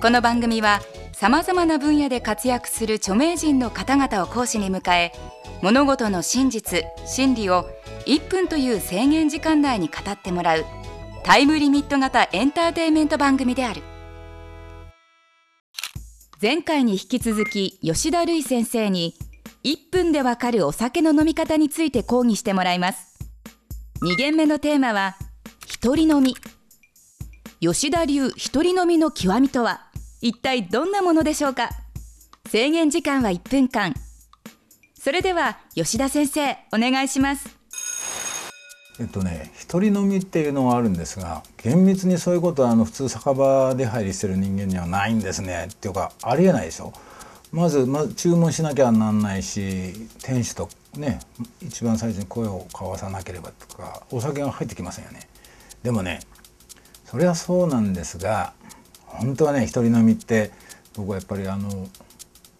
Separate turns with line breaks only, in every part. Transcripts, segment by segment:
この番組はさまざまな分野で活躍する著名人の方々を講師に迎え物事の真実真理を1分という制限時間内に語ってもらうタイムリミット型エンターテインメント番組である。前回に引き続き吉田類先生に1分でわかるお酒の飲み方について講義してもらいます。2限目のテーマは一人飲み。吉田流一人飲みの極みとは？一体どんなものでしょうか？制限時間は1分間。それでは吉田先生お願いします。
えっとね一人飲みっていうのはあるんですが厳密にそういうことはあの普通酒場で入りしてる人間にはないんですね。っていうかありえないでしょまずまず注文しなきゃなんないし店主とね一番最初に声を交わさなければとかお酒が入ってきませんよね。でもねそれはそうなんですが本当はね一人飲みって僕はやっぱりあのやっ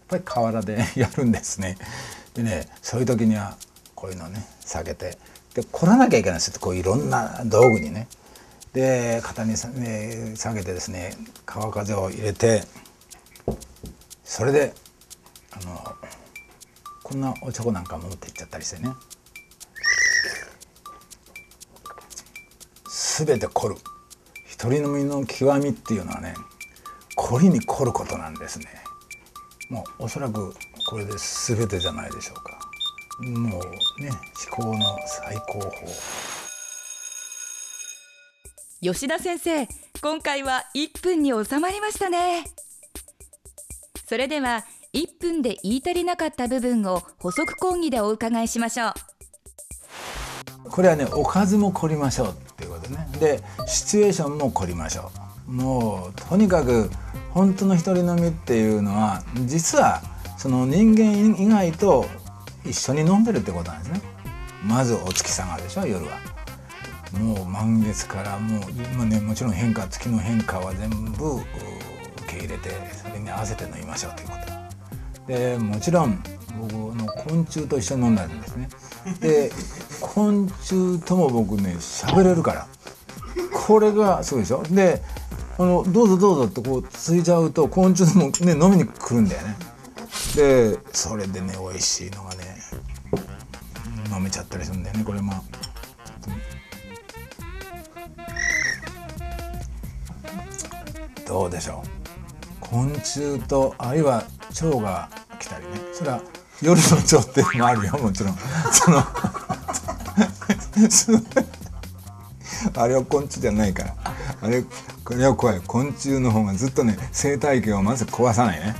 ぱり河原で やるんですね。でねそういう時にはこういうのね下げてで凝らなきゃいけないんですよ。こういろんな道具にね。で肩にさ、ね、下げてですね川風を入れてそれであのこんなおちょこなんか持っていっちゃったりしてね。全て凝る。一人飲みの極みっていうのはね凝りに凝ることなんですね。もうおそらくこれで全てじゃないでしょうか。もうね思考の最高峰。
吉田先生今回は1分に収まりましたね。それでは1分で言い足りなかった部分を補足講義でお伺いしましょう。
これはねおかずも凝りましょうでシチュエーションも凝りましょう。もうとにかく本当の一人飲みっていうのは実はその人間以外と一緒に飲んでるってことなんですね。まずお月様でしょ夜は。もう満月からもう、まあね、もちろん変化月の変化は全部受け入れてそれに合わせて飲みましょうということ。でもちろん僕の昆虫と一緒に飲んだんですね。で昆虫とも僕ね喋れるから。これがすごいでしょ？であのどうぞどうぞってこうついちゃうと昆虫もね飲みに来るんだよね。でそれでね美味しいのがね飲めちゃったりするんだよねこれも。どうでしょう？昆虫とあるいは蝶が来たりね。それは夜の蝶っていうのもあるよもちろん。その あれは昆虫じゃないから。あれこれは怖い。昆虫の方がずっとね生態系をまず壊さないね。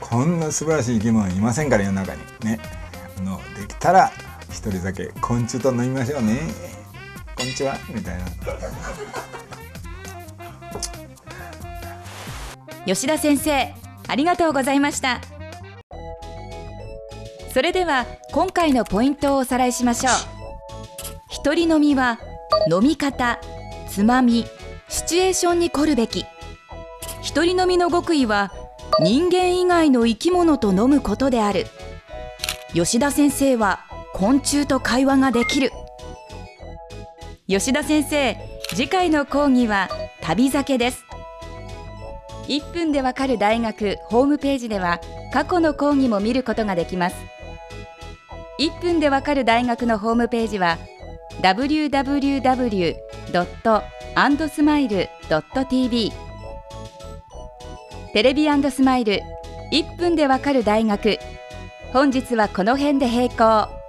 こんな素晴らしい生き物いませんから世の中に。ね。あのできたら一人だけ昆虫と飲みましょうね。こんにちはみたいな。
吉田先生ありがとうございました。それでは今回のポイントをおさらいしましょう。一人飲みは飲み方つまみシチュエーションに凝るべき。一人飲みの極意は人間以外の生き物と飲むことである。吉田先生は昆虫と会話ができる。吉田先生次回の講義は旅酒です。1分でわかる大学ホームページでは過去の講義も見ることができます。1分でわかる大学のホームページは www.andsmile.tv テレビスマイル1分でわかる大学。本日はこの辺で閉校。